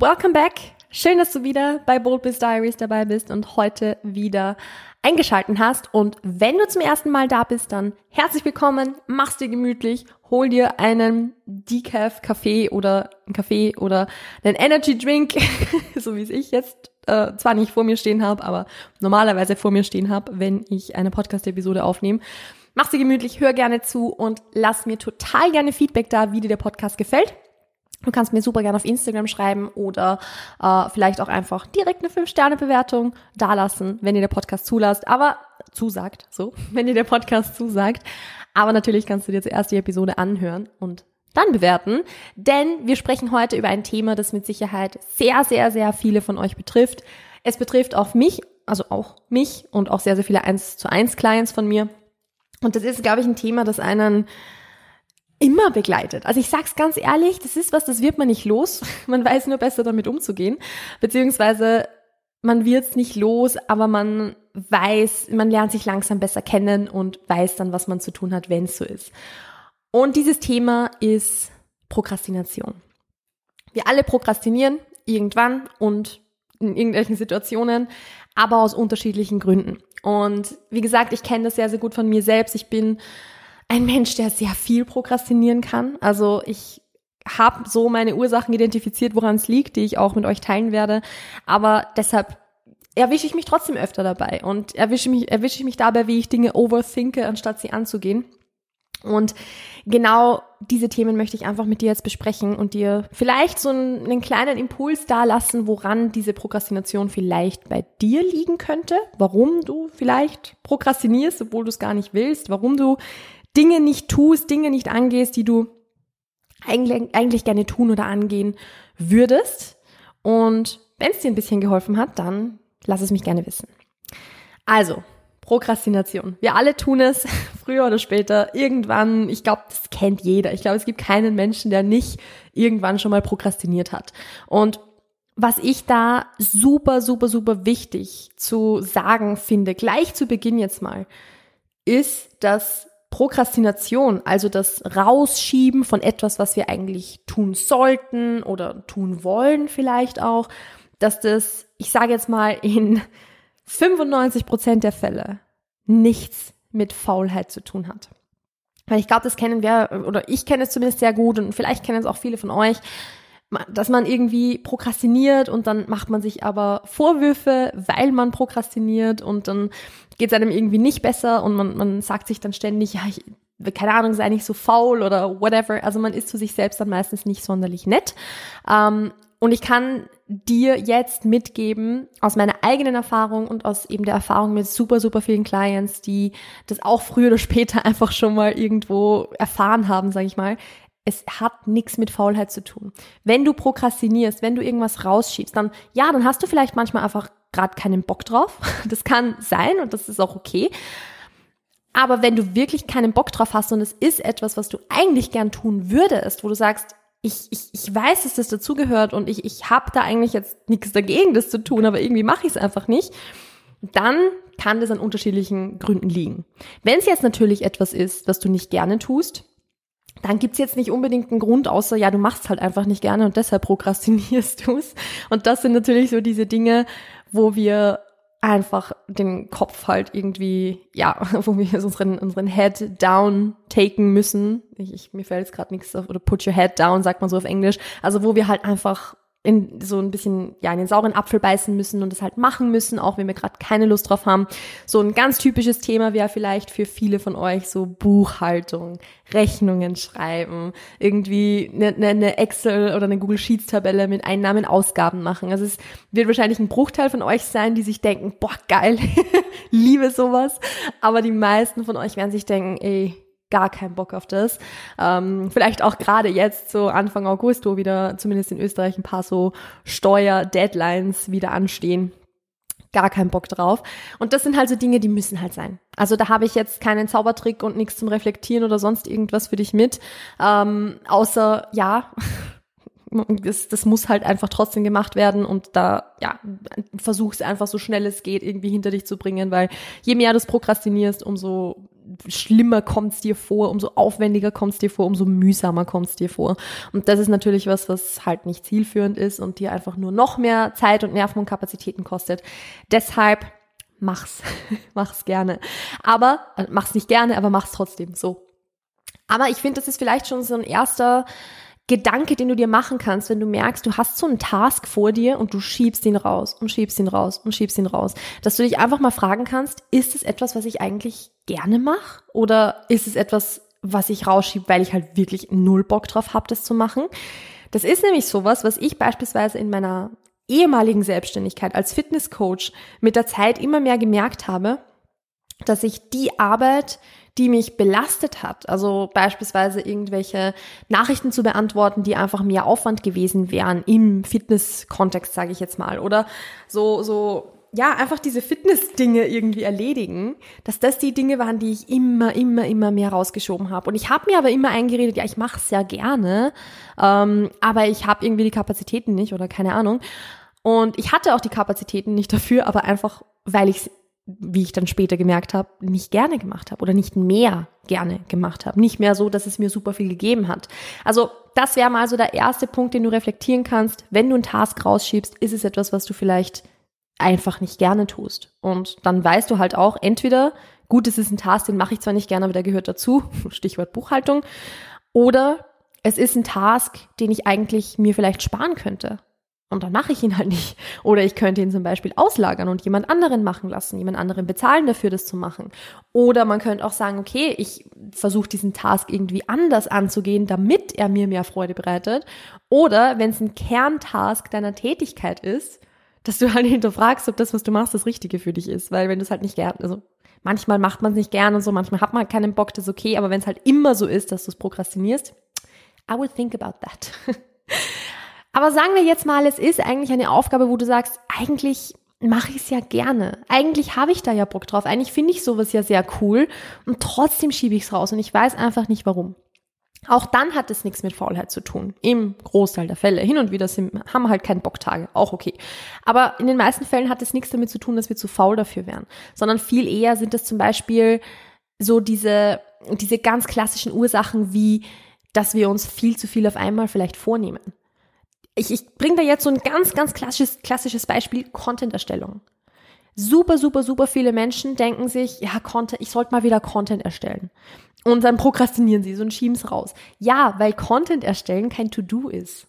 Welcome back. Schön, dass du wieder bei Bold Biz Diaries dabei bist und heute wieder eingeschalten hast. Und wenn du zum ersten Mal da bist, dann herzlich willkommen, mach's dir gemütlich, hol dir einen Decaf Kaffee oder einen Kaffee oder einen Energy Drink, so wie es ich jetzt äh, zwar nicht vor mir stehen habe, aber normalerweise vor mir stehen habe, wenn ich eine Podcast-Episode aufnehme. Mach's dir gemütlich, hör gerne zu und lass mir total gerne Feedback da, wie dir der Podcast gefällt. Du kannst mir super gerne auf Instagram schreiben oder äh, vielleicht auch einfach direkt eine 5-Sterne-Bewertung dalassen, wenn ihr der Podcast zulasst, aber zusagt, so, wenn ihr der Podcast zusagt. Aber natürlich kannst du dir zuerst die Episode anhören und dann bewerten, denn wir sprechen heute über ein Thema, das mit Sicherheit sehr, sehr, sehr viele von euch betrifft. Es betrifft auch mich, also auch mich und auch sehr, sehr viele 1 zu 1 Clients von mir. Und das ist, glaube ich, ein Thema, das einen immer begleitet. Also ich sag's ganz ehrlich, das ist was, das wird man nicht los. Man weiß nur besser damit umzugehen, beziehungsweise man wird's nicht los, aber man weiß, man lernt sich langsam besser kennen und weiß dann, was man zu tun hat, wenn es so ist. Und dieses Thema ist Prokrastination. Wir alle prokrastinieren irgendwann und in irgendwelchen Situationen, aber aus unterschiedlichen Gründen. Und wie gesagt, ich kenne das sehr, sehr gut von mir selbst. Ich bin ein Mensch, der sehr viel prokrastinieren kann. Also ich habe so meine Ursachen identifiziert, woran es liegt, die ich auch mit euch teilen werde. Aber deshalb erwische ich mich trotzdem öfter dabei und erwische mich, erwische ich mich dabei, wie ich Dinge overthinke, anstatt sie anzugehen. Und genau diese Themen möchte ich einfach mit dir jetzt besprechen und dir vielleicht so einen, einen kleinen Impuls da lassen, woran diese Prokrastination vielleicht bei dir liegen könnte, warum du vielleicht prokrastinierst, obwohl du es gar nicht willst, warum du Dinge nicht tust, Dinge nicht angehst, die du eigentlich, eigentlich gerne tun oder angehen würdest. Und wenn es dir ein bisschen geholfen hat, dann lass es mich gerne wissen. Also, Prokrastination. Wir alle tun es, früher oder später, irgendwann. Ich glaube, das kennt jeder. Ich glaube, es gibt keinen Menschen, der nicht irgendwann schon mal prokrastiniert hat. Und was ich da super, super, super wichtig zu sagen finde, gleich zu Beginn jetzt mal, ist, dass Prokrastination, also das Rausschieben von etwas, was wir eigentlich tun sollten oder tun wollen vielleicht auch, dass das, ich sage jetzt mal, in 95 Prozent der Fälle nichts mit Faulheit zu tun hat. Weil ich glaube, das kennen wir, oder ich kenne es zumindest sehr gut und vielleicht kennen es auch viele von euch, dass man irgendwie prokrastiniert und dann macht man sich aber Vorwürfe, weil man prokrastiniert und dann geht es einem irgendwie nicht besser und man, man sagt sich dann ständig, ja, ich, keine Ahnung, sei nicht so faul oder whatever. Also man ist zu sich selbst dann meistens nicht sonderlich nett. Ähm, und ich kann dir jetzt mitgeben, aus meiner eigenen Erfahrung und aus eben der Erfahrung mit super, super vielen Clients, die das auch früher oder später einfach schon mal irgendwo erfahren haben, sage ich mal es hat nichts mit Faulheit zu tun. Wenn du prokrastinierst, wenn du irgendwas rausschiebst, dann ja, dann hast du vielleicht manchmal einfach gerade keinen Bock drauf. Das kann sein und das ist auch okay. Aber wenn du wirklich keinen Bock drauf hast und es ist etwas, was du eigentlich gern tun würdest, wo du sagst, ich, ich, ich weiß, dass das dazugehört und ich, ich habe da eigentlich jetzt nichts dagegen, das zu tun, aber irgendwie mache ich es einfach nicht, dann kann das an unterschiedlichen Gründen liegen. Wenn es jetzt natürlich etwas ist, was du nicht gerne tust, dann gibt's jetzt nicht unbedingt einen Grund, außer ja, du machst halt einfach nicht gerne und deshalb prokrastinierst du's. Und das sind natürlich so diese Dinge, wo wir einfach den Kopf halt irgendwie, ja, wo wir unseren, unseren Head down taken müssen. Ich, ich, mir fällt jetzt gerade nichts auf, oder put your head down, sagt man so auf Englisch. Also wo wir halt einfach in so ein bisschen ja in den sauren Apfel beißen müssen und es halt machen müssen, auch wenn wir gerade keine Lust drauf haben. So ein ganz typisches Thema wäre vielleicht für viele von euch so Buchhaltung, Rechnungen schreiben, irgendwie eine, eine Excel oder eine Google Sheets Tabelle mit Einnahmen, Ausgaben machen. Also es wird wahrscheinlich ein Bruchteil von euch sein, die sich denken, boah geil, liebe sowas. Aber die meisten von euch werden sich denken, ey gar keinen Bock auf das. Ähm, vielleicht auch gerade jetzt, so Anfang August, wo wieder zumindest in Österreich ein paar so Steuer-Deadlines wieder anstehen. Gar keinen Bock drauf. Und das sind halt so Dinge, die müssen halt sein. Also da habe ich jetzt keinen Zaubertrick und nichts zum Reflektieren oder sonst irgendwas für dich mit. Ähm, außer, ja, das, das muss halt einfach trotzdem gemacht werden und da, ja, versuch es einfach so schnell es geht irgendwie hinter dich zu bringen, weil je mehr du prokrastinierst, umso schlimmer kommt es dir vor, umso aufwendiger kommt es dir vor, umso mühsamer kommt es dir vor. Und das ist natürlich was, was halt nicht zielführend ist und dir einfach nur noch mehr Zeit und Nerven und Kapazitäten kostet. Deshalb mach's, mach's gerne. Aber, äh, mach's nicht gerne, aber mach's trotzdem so. Aber ich finde, das ist vielleicht schon so ein erster Gedanke, den du dir machen kannst, wenn du merkst, du hast so einen Task vor dir und du schiebst ihn raus und schiebst ihn raus und schiebst ihn raus, dass du dich einfach mal fragen kannst, ist es etwas, was ich eigentlich gerne mache oder ist es etwas, was ich rausschiebe, weil ich halt wirklich null Bock drauf habe, das zu machen? Das ist nämlich sowas, was ich beispielsweise in meiner ehemaligen Selbstständigkeit als Fitnesscoach mit der Zeit immer mehr gemerkt habe, dass ich die Arbeit, die mich belastet hat. Also beispielsweise irgendwelche Nachrichten zu beantworten, die einfach mehr Aufwand gewesen wären im Fitness-Kontext, sage ich jetzt mal. Oder so, so ja, einfach diese Fitness-Dinge irgendwie erledigen, dass das die Dinge waren, die ich immer, immer, immer mehr rausgeschoben habe. Und ich habe mir aber immer eingeredet, ja, ich mache es ja gerne, ähm, aber ich habe irgendwie die Kapazitäten nicht oder keine Ahnung. Und ich hatte auch die Kapazitäten nicht dafür, aber einfach, weil ich wie ich dann später gemerkt habe, nicht gerne gemacht habe oder nicht mehr gerne gemacht habe. Nicht mehr so, dass es mir super viel gegeben hat. Also das wäre mal so der erste Punkt, den du reflektieren kannst. Wenn du einen Task rausschiebst, ist es etwas, was du vielleicht einfach nicht gerne tust. Und dann weißt du halt auch, entweder, gut, es ist ein Task, den mache ich zwar nicht gerne, aber der gehört dazu, Stichwort Buchhaltung, oder es ist ein Task, den ich eigentlich mir vielleicht sparen könnte. Und dann mache ich ihn halt nicht. Oder ich könnte ihn zum Beispiel auslagern und jemand anderen machen lassen, jemand anderen bezahlen dafür, das zu machen. Oder man könnte auch sagen, okay, ich versuche diesen Task irgendwie anders anzugehen, damit er mir mehr Freude bereitet. Oder wenn es ein Kerntask deiner Tätigkeit ist, dass du halt hinterfragst, ob das, was du machst, das Richtige für dich ist. Weil wenn du es halt nicht gern, also manchmal macht man es nicht gern und so, manchmal hat man keinen Bock, das ist okay. Aber wenn es halt immer so ist, dass du es prokrastinierst, I would think about that. Aber sagen wir jetzt mal, es ist eigentlich eine Aufgabe, wo du sagst, eigentlich mache ich es ja gerne. Eigentlich habe ich da ja Bock drauf. Eigentlich finde ich sowas ja sehr cool und trotzdem schiebe ich es raus und ich weiß einfach nicht warum. Auch dann hat es nichts mit Faulheit zu tun. Im Großteil der Fälle. Hin und wieder sind, haben wir halt keine Bocktage. Auch okay. Aber in den meisten Fällen hat es nichts damit zu tun, dass wir zu faul dafür wären. Sondern viel eher sind es zum Beispiel so diese, diese ganz klassischen Ursachen wie, dass wir uns viel zu viel auf einmal vielleicht vornehmen ich, ich bringe da jetzt so ein ganz, ganz klassisches, klassisches Beispiel, Content-Erstellung. Super, super, super viele Menschen denken sich, ja, Content, ich sollte mal wieder Content erstellen. Und dann prokrastinieren sie so und schieben es raus. Ja, weil Content erstellen kein To-Do ist.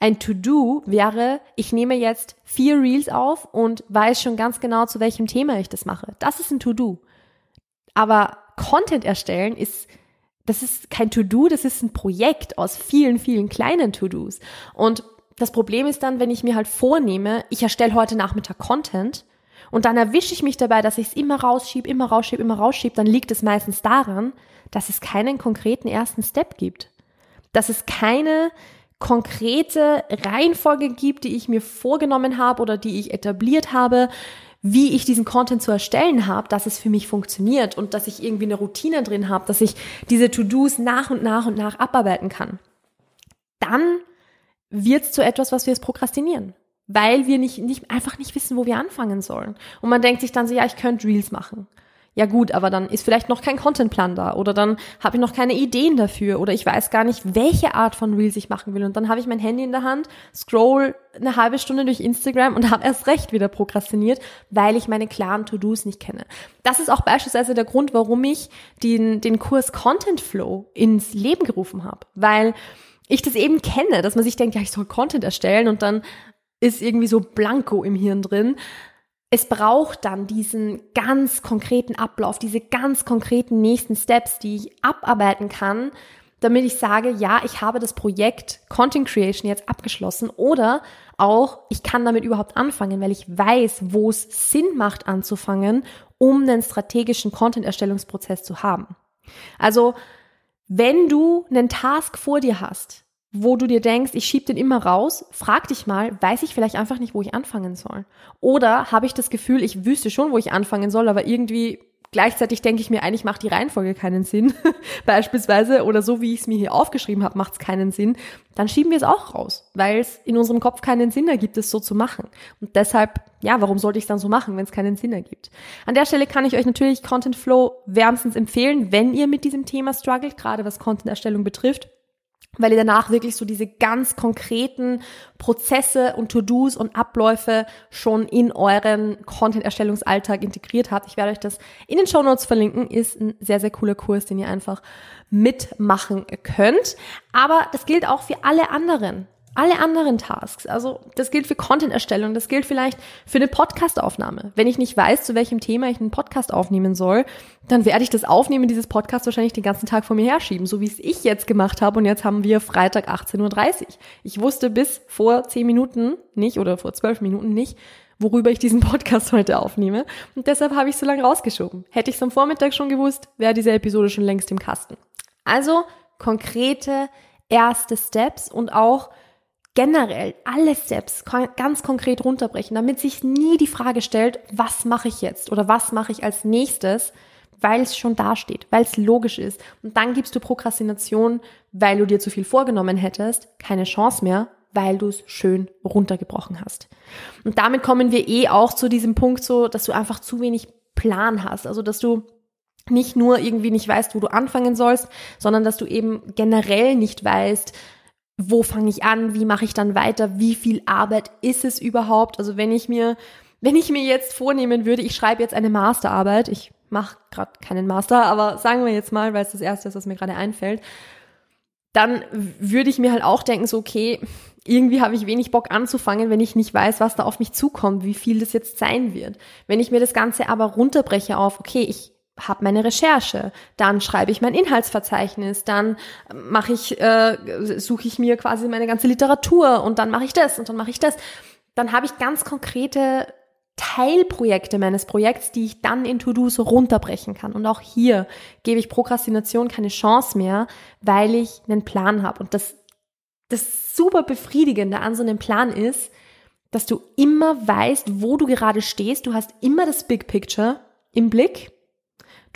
Ein To-Do wäre, ich nehme jetzt vier Reels auf und weiß schon ganz genau, zu welchem Thema ich das mache. Das ist ein To-Do. Aber Content erstellen ist das ist kein To-Do, das ist ein Projekt aus vielen, vielen kleinen To-Dos. Und das Problem ist dann, wenn ich mir halt vornehme, ich erstelle heute Nachmittag Content und dann erwische ich mich dabei, dass ich es immer rausschiebe, immer rausschiebe, immer rausschiebe, dann liegt es meistens daran, dass es keinen konkreten ersten Step gibt. Dass es keine konkrete Reihenfolge gibt, die ich mir vorgenommen habe oder die ich etabliert habe, wie ich diesen Content zu erstellen habe, dass es für mich funktioniert und dass ich irgendwie eine Routine drin habe, dass ich diese To-Dos nach und nach und nach abarbeiten kann. Dann wird es zu etwas, was wir es prokrastinieren. Weil wir nicht, nicht, einfach nicht wissen, wo wir anfangen sollen. Und man denkt sich dann so, ja, ich könnte Reels machen ja gut, aber dann ist vielleicht noch kein Contentplan da oder dann habe ich noch keine Ideen dafür oder ich weiß gar nicht, welche Art von Reels ich machen will und dann habe ich mein Handy in der Hand, scroll eine halbe Stunde durch Instagram und habe erst recht wieder prokrastiniert, weil ich meine klaren To-Dos nicht kenne. Das ist auch beispielsweise der Grund, warum ich den, den Kurs Content Flow ins Leben gerufen habe, weil ich das eben kenne, dass man sich denkt, ja, ich soll Content erstellen und dann ist irgendwie so blanko im Hirn drin. Es braucht dann diesen ganz konkreten Ablauf, diese ganz konkreten nächsten Steps, die ich abarbeiten kann, damit ich sage, ja, ich habe das Projekt Content Creation jetzt abgeschlossen oder auch, ich kann damit überhaupt anfangen, weil ich weiß, wo es Sinn macht anzufangen, um einen strategischen Content-Erstellungsprozess zu haben. Also, wenn du einen Task vor dir hast, wo du dir denkst, ich schieb den immer raus, frag dich mal, weiß ich vielleicht einfach nicht, wo ich anfangen soll? Oder habe ich das Gefühl, ich wüsste schon, wo ich anfangen soll, aber irgendwie gleichzeitig denke ich mir, eigentlich macht die Reihenfolge keinen Sinn, beispielsweise, oder so wie ich es mir hier aufgeschrieben habe, macht es keinen Sinn, dann schieben wir es auch raus, weil es in unserem Kopf keinen Sinn ergibt, es so zu machen. Und deshalb, ja, warum sollte ich es dann so machen, wenn es keinen Sinn ergibt? An der Stelle kann ich euch natürlich Content Flow wärmstens empfehlen, wenn ihr mit diesem Thema struggelt, gerade was Content-Erstellung betrifft weil ihr danach wirklich so diese ganz konkreten Prozesse und To-Dos und Abläufe schon in euren Content-Erstellungsalltag integriert habt. Ich werde euch das in den Show Notes verlinken. Ist ein sehr, sehr cooler Kurs, den ihr einfach mitmachen könnt. Aber das gilt auch für alle anderen alle anderen Tasks, also das gilt für Content-Erstellung, das gilt vielleicht für eine Podcast-Aufnahme. Wenn ich nicht weiß, zu welchem Thema ich einen Podcast aufnehmen soll, dann werde ich das Aufnehmen dieses Podcasts wahrscheinlich den ganzen Tag vor mir herschieben, so wie es ich jetzt gemacht habe. Und jetzt haben wir Freitag 18.30 Uhr. Ich wusste bis vor 10 Minuten nicht oder vor 12 Minuten nicht, worüber ich diesen Podcast heute aufnehme. Und deshalb habe ich so lange rausgeschoben. Hätte ich es am Vormittag schon gewusst, wäre diese Episode schon längst im Kasten. Also konkrete erste Steps und auch generell alle Steps ganz konkret runterbrechen, damit sich nie die Frage stellt, was mache ich jetzt oder was mache ich als nächstes, weil es schon dasteht, weil es logisch ist. Und dann gibst du Prokrastination, weil du dir zu viel vorgenommen hättest, keine Chance mehr, weil du es schön runtergebrochen hast. Und damit kommen wir eh auch zu diesem Punkt so, dass du einfach zu wenig Plan hast, also dass du nicht nur irgendwie nicht weißt, wo du anfangen sollst, sondern dass du eben generell nicht weißt, wo fange ich an, wie mache ich dann weiter, wie viel Arbeit ist es überhaupt? Also wenn ich mir, wenn ich mir jetzt vornehmen würde, ich schreibe jetzt eine Masterarbeit, ich mache gerade keinen Master, aber sagen wir jetzt mal, weil es das erste ist, was mir gerade einfällt, dann würde ich mir halt auch denken, so okay, irgendwie habe ich wenig Bock anzufangen, wenn ich nicht weiß, was da auf mich zukommt, wie viel das jetzt sein wird. Wenn ich mir das Ganze aber runterbreche auf, okay, ich habe meine Recherche, dann schreibe ich mein Inhaltsverzeichnis, dann mache ich, äh, suche ich mir quasi meine ganze Literatur und dann mache ich das und dann mache ich das. Dann habe ich ganz konkrete Teilprojekte meines Projekts, die ich dann in To-Dos runterbrechen kann. Und auch hier gebe ich Prokrastination keine Chance mehr, weil ich einen Plan habe. Und das, das super befriedigende an so einem Plan ist, dass du immer weißt, wo du gerade stehst. Du hast immer das Big Picture im Blick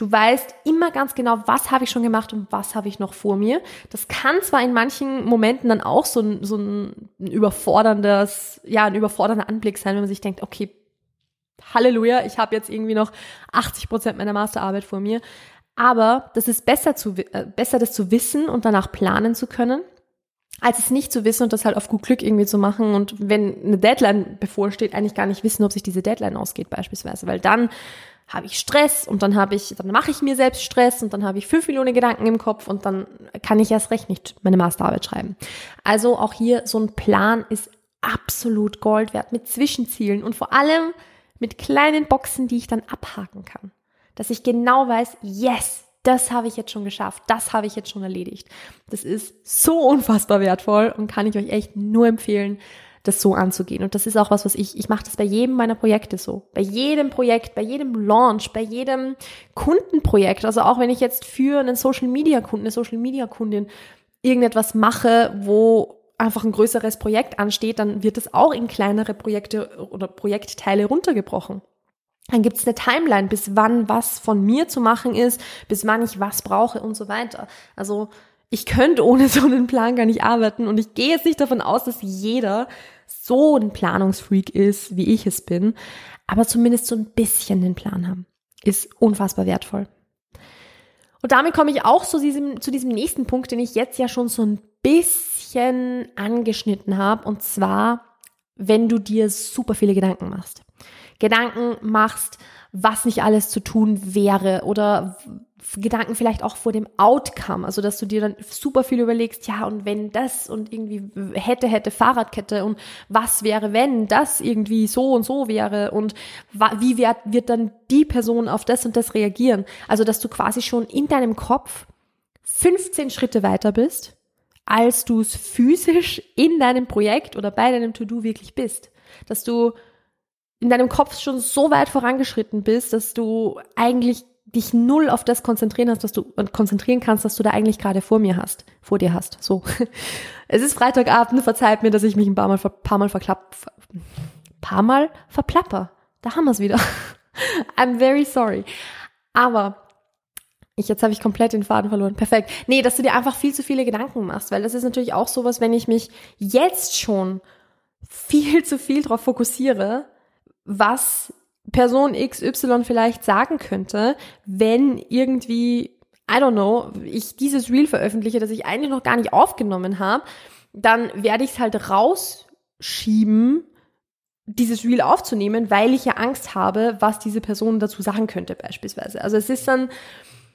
Du weißt immer ganz genau, was habe ich schon gemacht und was habe ich noch vor mir. Das kann zwar in manchen Momenten dann auch so ein, so ein überforderndes, ja, ein überfordernder Anblick sein, wenn man sich denkt, okay, Halleluja, ich habe jetzt irgendwie noch 80 Prozent meiner Masterarbeit vor mir. Aber das ist besser, zu, äh, besser, das zu wissen und danach planen zu können, als es nicht zu wissen und das halt auf gut Glück irgendwie zu machen und wenn eine Deadline bevorsteht, eigentlich gar nicht wissen, ob sich diese Deadline ausgeht beispielsweise, weil dann habe ich Stress und dann habe ich, dann mache ich mir selbst Stress und dann habe ich fünf Millionen Gedanken im Kopf und dann kann ich erst recht nicht meine Masterarbeit schreiben. Also auch hier so ein Plan ist absolut Gold wert mit Zwischenzielen und vor allem mit kleinen Boxen, die ich dann abhaken kann. Dass ich genau weiß, yes, das habe ich jetzt schon geschafft, das habe ich jetzt schon erledigt. Das ist so unfassbar wertvoll und kann ich euch echt nur empfehlen, das so anzugehen. Und das ist auch was, was ich, ich mache das bei jedem meiner Projekte so. Bei jedem Projekt, bei jedem Launch, bei jedem Kundenprojekt. Also auch wenn ich jetzt für einen Social Media Kunden, eine Social Media Kundin irgendetwas mache, wo einfach ein größeres Projekt ansteht, dann wird es auch in kleinere Projekte oder Projektteile runtergebrochen. Dann gibt es eine Timeline, bis wann was von mir zu machen ist, bis wann ich was brauche und so weiter. Also ich könnte ohne so einen Plan gar nicht arbeiten und ich gehe jetzt nicht davon aus, dass jeder so ein Planungsfreak ist, wie ich es bin, aber zumindest so ein bisschen den Plan haben, ist unfassbar wertvoll. Und damit komme ich auch zu diesem, zu diesem nächsten Punkt, den ich jetzt ja schon so ein bisschen angeschnitten habe, und zwar, wenn du dir super viele Gedanken machst. Gedanken machst, was nicht alles zu tun wäre oder Gedanken vielleicht auch vor dem Outcome, also dass du dir dann super viel überlegst, ja, und wenn das und irgendwie hätte, hätte Fahrradkette und was wäre, wenn das irgendwie so und so wäre und wie wird, wird dann die Person auf das und das reagieren? Also, dass du quasi schon in deinem Kopf 15 Schritte weiter bist, als du es physisch in deinem Projekt oder bei deinem To-Do wirklich bist. Dass du in deinem Kopf schon so weit vorangeschritten bist, dass du eigentlich dich null auf das konzentrieren hast, was du und konzentrieren kannst, was du da eigentlich gerade vor mir hast, vor dir hast. So. Es ist Freitagabend, verzeiht mir, dass ich mich ein paar Mal, paar Mal verklapp, paar Mal verplapper. Da haben wir es wieder. I'm very sorry. Aber ich, jetzt habe ich komplett den Faden verloren. Perfekt. Nee, dass du dir einfach viel zu viele Gedanken machst, weil das ist natürlich auch sowas, wenn ich mich jetzt schon viel zu viel darauf fokussiere, was Person XY vielleicht sagen könnte, wenn irgendwie, I don't know, ich dieses Reel veröffentliche, das ich eigentlich noch gar nicht aufgenommen habe, dann werde ich es halt rausschieben, dieses Reel aufzunehmen, weil ich ja Angst habe, was diese Person dazu sagen könnte beispielsweise. Also es ist dann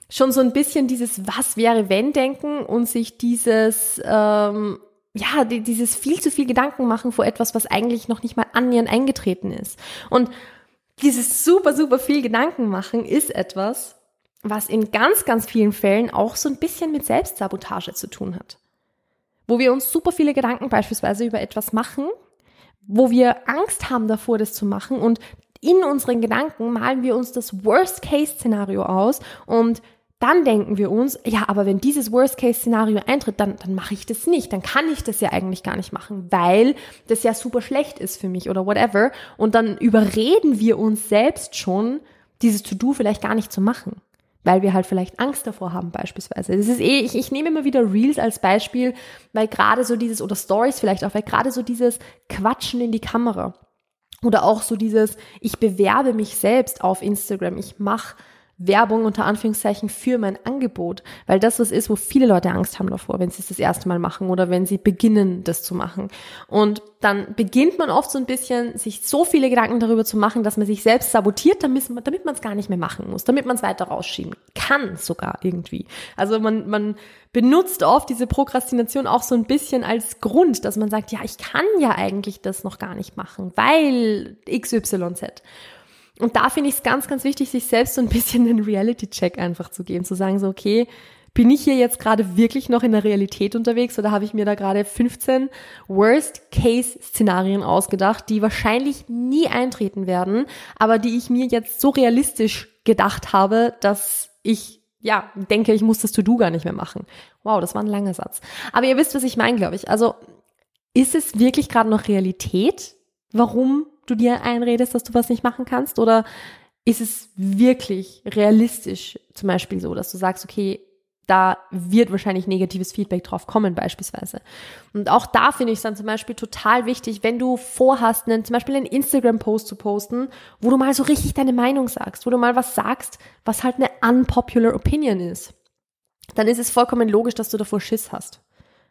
schon so ein bisschen dieses Was wäre wenn denken und sich dieses ähm, ja dieses viel zu viel Gedanken machen vor etwas, was eigentlich noch nicht mal annähernd eingetreten ist. Und dieses super, super viel Gedanken machen ist etwas, was in ganz, ganz vielen Fällen auch so ein bisschen mit Selbstsabotage zu tun hat. Wo wir uns super viele Gedanken beispielsweise über etwas machen, wo wir Angst haben davor, das zu machen und in unseren Gedanken malen wir uns das Worst-Case-Szenario aus und dann denken wir uns, ja, aber wenn dieses Worst-Case-Szenario eintritt, dann, dann mache ich das nicht. Dann kann ich das ja eigentlich gar nicht machen, weil das ja super schlecht ist für mich oder whatever. Und dann überreden wir uns selbst schon, dieses To-Do vielleicht gar nicht zu machen. Weil wir halt vielleicht Angst davor haben, beispielsweise. Das ist eh, ich, ich nehme immer wieder Reels als Beispiel, weil gerade so dieses, oder Stories vielleicht auch, weil gerade so dieses Quatschen in die Kamera. Oder auch so dieses, ich bewerbe mich selbst auf Instagram, ich mache Werbung unter Anführungszeichen für mein Angebot, weil das was ist, wo viele Leute Angst haben davor, wenn sie es das erste Mal machen oder wenn sie beginnen, das zu machen. Und dann beginnt man oft so ein bisschen, sich so viele Gedanken darüber zu machen, dass man sich selbst sabotiert, damit man es gar nicht mehr machen muss, damit man es weiter rausschieben kann sogar irgendwie. Also man, man benutzt oft diese Prokrastination auch so ein bisschen als Grund, dass man sagt, ja, ich kann ja eigentlich das noch gar nicht machen, weil XYZ. Und da finde ich es ganz, ganz wichtig, sich selbst so ein bisschen einen Reality-Check einfach zu geben, zu sagen so, okay, bin ich hier jetzt gerade wirklich noch in der Realität unterwegs oder habe ich mir da gerade 15 Worst-Case-Szenarien ausgedacht, die wahrscheinlich nie eintreten werden, aber die ich mir jetzt so realistisch gedacht habe, dass ich ja, denke, ich muss das To-Do gar nicht mehr machen. Wow, das war ein langer Satz. Aber ihr wisst, was ich meine, glaube ich. Also, ist es wirklich gerade noch Realität, warum du dir einredest, dass du was nicht machen kannst? Oder ist es wirklich realistisch zum Beispiel so, dass du sagst, okay, da wird wahrscheinlich negatives Feedback drauf kommen beispielsweise. Und auch da finde ich es dann zum Beispiel total wichtig, wenn du vorhast, einen, zum Beispiel einen Instagram-Post zu posten, wo du mal so richtig deine Meinung sagst, wo du mal was sagst, was halt eine unpopular Opinion ist, dann ist es vollkommen logisch, dass du davor Schiss hast.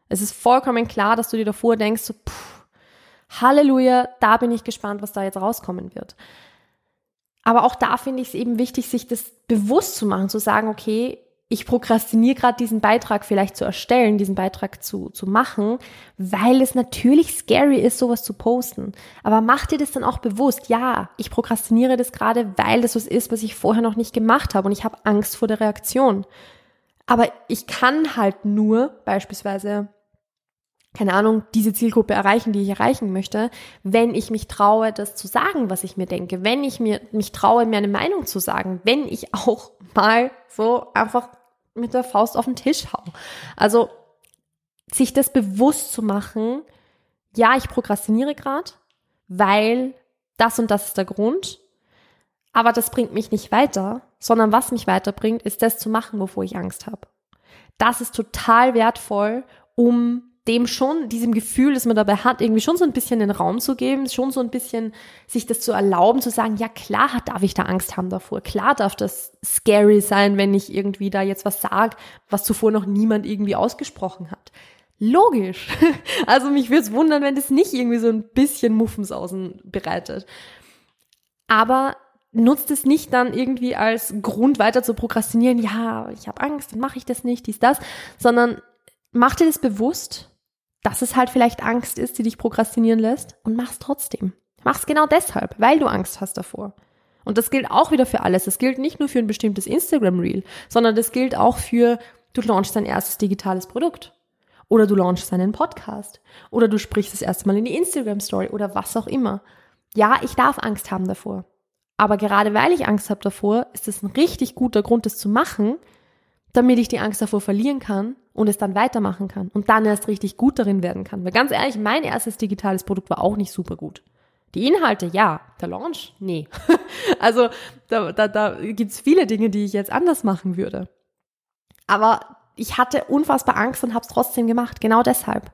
Es ist vollkommen klar, dass du dir davor denkst, so, pff, Halleluja, da bin ich gespannt, was da jetzt rauskommen wird. Aber auch da finde ich es eben wichtig, sich das bewusst zu machen, zu sagen, okay, ich prokrastiniere gerade diesen Beitrag vielleicht zu erstellen, diesen Beitrag zu, zu machen, weil es natürlich scary ist, sowas zu posten. Aber mach dir das dann auch bewusst. Ja, ich prokrastiniere das gerade, weil das was ist, was ich vorher noch nicht gemacht habe und ich habe Angst vor der Reaktion. Aber ich kann halt nur beispielsweise keine Ahnung, diese Zielgruppe erreichen, die ich erreichen möchte, wenn ich mich traue, das zu sagen, was ich mir denke, wenn ich mir, mich traue, mir eine Meinung zu sagen, wenn ich auch mal so einfach mit der Faust auf den Tisch hau. Also, sich das bewusst zu machen, ja, ich prokrastiniere gerade, weil das und das ist der Grund, aber das bringt mich nicht weiter, sondern was mich weiterbringt, ist das zu machen, wovor ich Angst habe. Das ist total wertvoll, um dem schon, diesem Gefühl, das man dabei hat, irgendwie schon so ein bisschen den Raum zu geben, schon so ein bisschen sich das zu erlauben, zu sagen, ja klar darf ich da Angst haben davor, klar darf das scary sein, wenn ich irgendwie da jetzt was sage, was zuvor noch niemand irgendwie ausgesprochen hat. Logisch. Also mich würde es wundern, wenn das nicht irgendwie so ein bisschen Muffensausen bereitet. Aber nutzt es nicht dann irgendwie als Grund weiter zu prokrastinieren, ja, ich habe Angst, dann mache ich das nicht, dies, das, sondern mach dir das bewusst, dass es halt vielleicht Angst ist, die dich prokrastinieren lässt und mach's trotzdem. Mach's genau deshalb, weil du Angst hast davor. Und das gilt auch wieder für alles. Das gilt nicht nur für ein bestimmtes Instagram-Reel, sondern das gilt auch für, du launchst dein erstes digitales Produkt. Oder du launchst einen Podcast. Oder du sprichst das erste Mal in die Instagram-Story oder was auch immer. Ja, ich darf Angst haben davor. Aber gerade weil ich Angst habe davor, ist es ein richtig guter Grund, das zu machen, damit ich die Angst davor verlieren kann und es dann weitermachen kann und dann erst richtig gut darin werden kann. Weil ganz ehrlich, mein erstes digitales Produkt war auch nicht super gut. Die Inhalte, ja. Der Launch, nee. also da, da, da gibt's viele Dinge, die ich jetzt anders machen würde. Aber ich hatte unfassbar Angst und habe es trotzdem gemacht. Genau deshalb.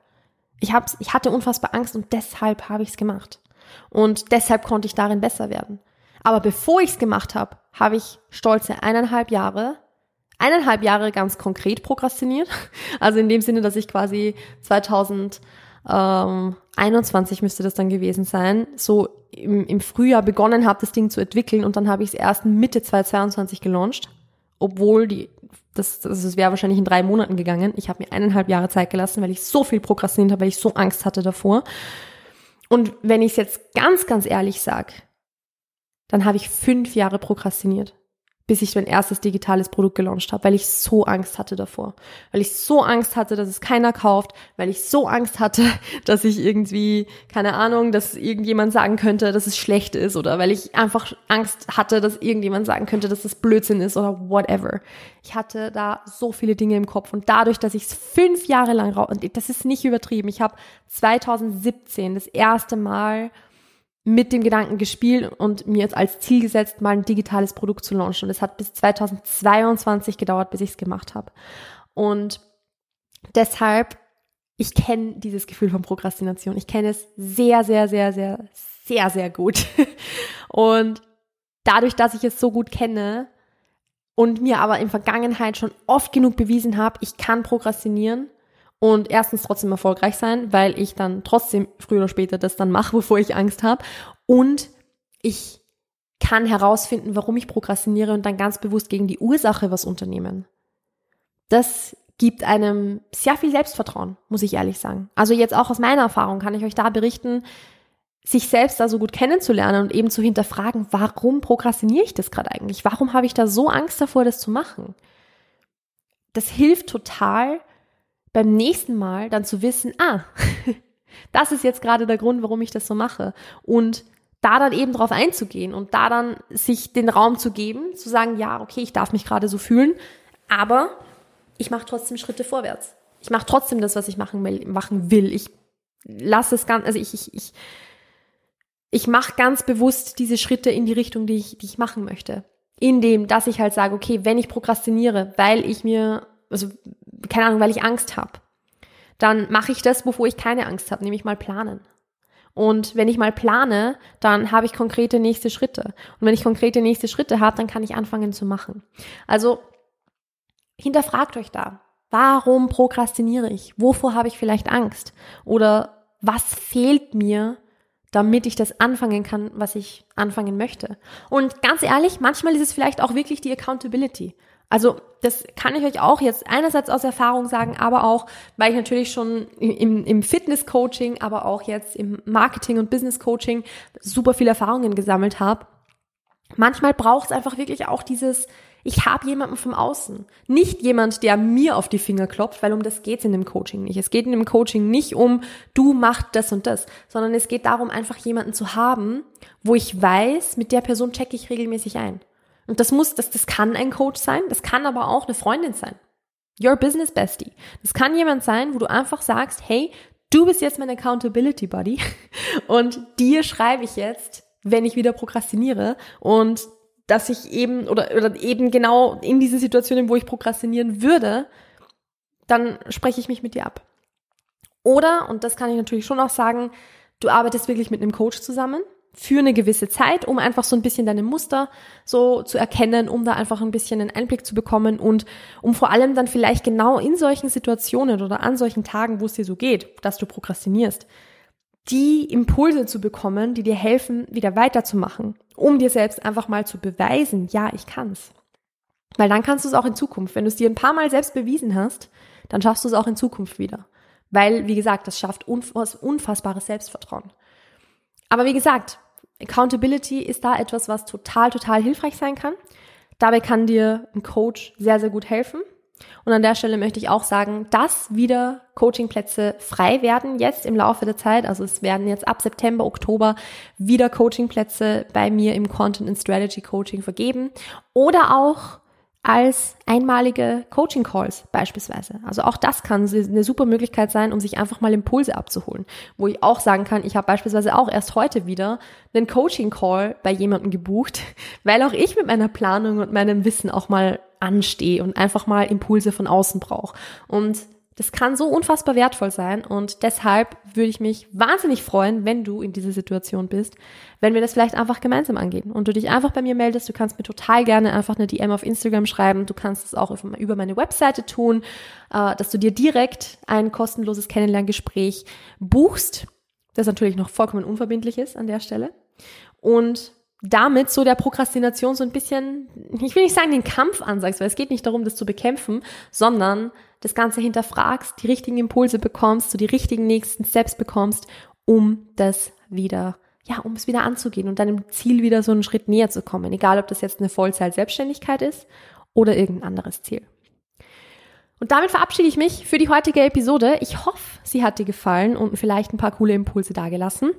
Ich, hab's, ich hatte unfassbar Angst und deshalb habe ich es gemacht. Und deshalb konnte ich darin besser werden. Aber bevor ich es gemacht habe, habe ich stolze eineinhalb Jahre, eineinhalb Jahre ganz konkret prokrastiniert. Also in dem Sinne, dass ich quasi 2021 müsste das dann gewesen sein, so im, im Frühjahr begonnen habe, das Ding zu entwickeln und dann habe ich es erst Mitte 2022 gelauncht, obwohl die das, das, das wäre wahrscheinlich in drei Monaten gegangen. Ich habe mir eineinhalb Jahre Zeit gelassen, weil ich so viel prokrastiniert habe, weil ich so Angst hatte davor. Und wenn ich es jetzt ganz, ganz ehrlich sag, dann habe ich fünf Jahre prokrastiniert bis ich mein erstes digitales Produkt gelauncht habe, weil ich so Angst hatte davor. Weil ich so Angst hatte, dass es keiner kauft, weil ich so Angst hatte, dass ich irgendwie, keine Ahnung, dass irgendjemand sagen könnte, dass es schlecht ist oder weil ich einfach Angst hatte, dass irgendjemand sagen könnte, dass es Blödsinn ist oder whatever. Ich hatte da so viele Dinge im Kopf und dadurch, dass ich es fünf Jahre lang, und das ist nicht übertrieben, ich habe 2017 das erste Mal mit dem Gedanken gespielt und mir jetzt als Ziel gesetzt, mal ein digitales Produkt zu launchen. Und es hat bis 2022 gedauert, bis ich es gemacht habe. Und deshalb, ich kenne dieses Gefühl von Prokrastination. Ich kenne es sehr, sehr, sehr, sehr, sehr, sehr gut. Und dadurch, dass ich es so gut kenne und mir aber in Vergangenheit schon oft genug bewiesen habe, ich kann prokrastinieren, und erstens trotzdem erfolgreich sein, weil ich dann trotzdem früher oder später das dann mache, bevor ich Angst habe. Und ich kann herausfinden, warum ich prokrastiniere und dann ganz bewusst gegen die Ursache was unternehmen. Das gibt einem sehr viel Selbstvertrauen, muss ich ehrlich sagen. Also jetzt auch aus meiner Erfahrung kann ich euch da berichten, sich selbst da so gut kennenzulernen und eben zu hinterfragen, warum prokrastiniere ich das gerade eigentlich? Warum habe ich da so Angst davor, das zu machen? Das hilft total, beim nächsten Mal dann zu wissen, ah, das ist jetzt gerade der Grund, warum ich das so mache. Und da dann eben drauf einzugehen und da dann sich den Raum zu geben, zu sagen, ja, okay, ich darf mich gerade so fühlen, aber ich mache trotzdem Schritte vorwärts. Ich mache trotzdem das, was ich machen will. Machen will. Ich lasse es ganz, also ich, ich, ich, ich mache ganz bewusst diese Schritte in die Richtung, die ich, die ich machen möchte. Indem, dass ich halt sage, okay, wenn ich prokrastiniere, weil ich mir also keine Ahnung, weil ich Angst habe, dann mache ich das, wovor ich keine Angst habe, nämlich mal planen. Und wenn ich mal plane, dann habe ich konkrete nächste Schritte. Und wenn ich konkrete nächste Schritte habe, dann kann ich anfangen zu machen. Also hinterfragt euch da. Warum prokrastiniere ich? Wovor habe ich vielleicht Angst? Oder was fehlt mir, damit ich das anfangen kann, was ich anfangen möchte? Und ganz ehrlich, manchmal ist es vielleicht auch wirklich die Accountability. Also das kann ich euch auch jetzt einerseits aus Erfahrung sagen, aber auch, weil ich natürlich schon im, im Fitness-Coaching, aber auch jetzt im Marketing- und Business-Coaching super viele Erfahrungen gesammelt habe. Manchmal braucht es einfach wirklich auch dieses, ich habe jemanden vom Außen. Nicht jemand, der mir auf die Finger klopft, weil um das geht's in dem Coaching nicht. Es geht in dem Coaching nicht um, du machst das und das, sondern es geht darum, einfach jemanden zu haben, wo ich weiß, mit der Person checke ich regelmäßig ein. Und das muss, das, das kann ein Coach sein, das kann aber auch eine Freundin sein. Your Business Bestie. Das kann jemand sein, wo du einfach sagst, hey, du bist jetzt mein Accountability Buddy und dir schreibe ich jetzt, wenn ich wieder prokrastiniere und dass ich eben oder, oder eben genau in diese Situationen, wo ich prokrastinieren würde, dann spreche ich mich mit dir ab. Oder, und das kann ich natürlich schon auch sagen, du arbeitest wirklich mit einem Coach zusammen für eine gewisse Zeit, um einfach so ein bisschen deine Muster so zu erkennen, um da einfach ein bisschen einen Einblick zu bekommen und um vor allem dann vielleicht genau in solchen Situationen oder an solchen Tagen, wo es dir so geht, dass du prokrastinierst, die Impulse zu bekommen, die dir helfen, wieder weiterzumachen, um dir selbst einfach mal zu beweisen, ja, ich kann's. Weil dann kannst du es auch in Zukunft. Wenn du es dir ein paar Mal selbst bewiesen hast, dann schaffst du es auch in Zukunft wieder. Weil, wie gesagt, das schafft unfassbares Selbstvertrauen. Aber wie gesagt, Accountability ist da etwas, was total, total hilfreich sein kann. Dabei kann dir ein Coach sehr, sehr gut helfen. Und an der Stelle möchte ich auch sagen, dass wieder Coachingplätze frei werden jetzt im Laufe der Zeit. Also es werden jetzt ab September, Oktober wieder Coachingplätze bei mir im Content and Strategy Coaching vergeben. Oder auch als einmalige Coaching Calls beispielsweise. Also auch das kann eine super Möglichkeit sein, um sich einfach mal Impulse abzuholen. Wo ich auch sagen kann, ich habe beispielsweise auch erst heute wieder einen Coaching Call bei jemandem gebucht, weil auch ich mit meiner Planung und meinem Wissen auch mal anstehe und einfach mal Impulse von außen brauche. Und das kann so unfassbar wertvoll sein und deshalb würde ich mich wahnsinnig freuen, wenn du in dieser Situation bist, wenn wir das vielleicht einfach gemeinsam angehen und du dich einfach bei mir meldest. Du kannst mir total gerne einfach eine DM auf Instagram schreiben. Du kannst es auch über meine Webseite tun, äh, dass du dir direkt ein kostenloses Kennenlerngespräch buchst, das natürlich noch vollkommen unverbindlich ist an der Stelle. Und damit so der Prokrastination so ein bisschen, ich will nicht sagen den Kampf ansagst, weil es geht nicht darum, das zu bekämpfen, sondern das Ganze hinterfragst, die richtigen Impulse bekommst, so die richtigen nächsten Steps bekommst, um das wieder, ja, um es wieder anzugehen und deinem Ziel wieder so einen Schritt näher zu kommen. Egal, ob das jetzt eine Vollzeit-Selbstständigkeit ist oder irgendein anderes Ziel. Und damit verabschiede ich mich für die heutige Episode. Ich hoffe, sie hat dir gefallen und vielleicht ein paar coole Impulse dagelassen.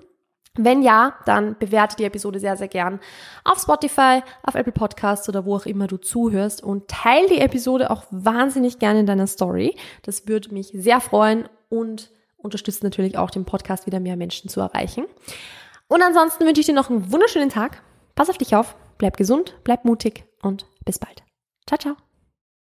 Wenn ja, dann bewerte die Episode sehr, sehr gern auf Spotify, auf Apple Podcasts oder wo auch immer du zuhörst und teile die Episode auch wahnsinnig gerne in deiner Story. Das würde mich sehr freuen und unterstützt natürlich auch den Podcast wieder mehr Menschen zu erreichen. Und ansonsten wünsche ich dir noch einen wunderschönen Tag. Pass auf dich auf, bleib gesund, bleib mutig und bis bald. Ciao, ciao.